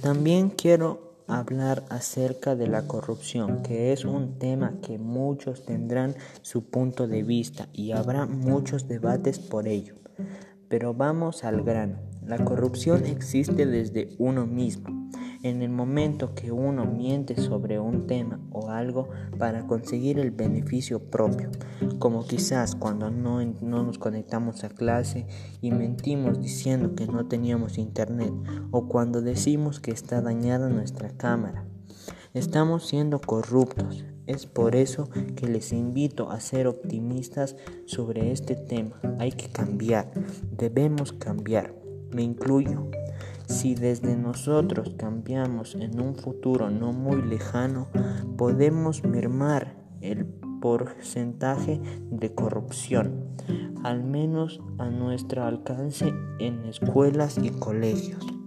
También quiero hablar acerca de la corrupción, que es un tema que muchos tendrán su punto de vista y habrá muchos debates por ello. Pero vamos al grano. La corrupción existe desde uno mismo. En el momento que uno miente sobre un tema o algo para conseguir el beneficio propio, como quizás cuando no, no, nos conectamos a clase y mentimos diciendo que no teníamos internet o cuando decimos que está dañada nuestra cámara. Estamos siendo corruptos. Es por eso que les invito a ser optimistas sobre este tema. Hay que cambiar. Debemos cambiar. Me incluyo. Si desde nosotros cambiamos en un futuro no muy lejano, podemos mermar el porcentaje de corrupción, al menos a nuestro alcance en escuelas y colegios.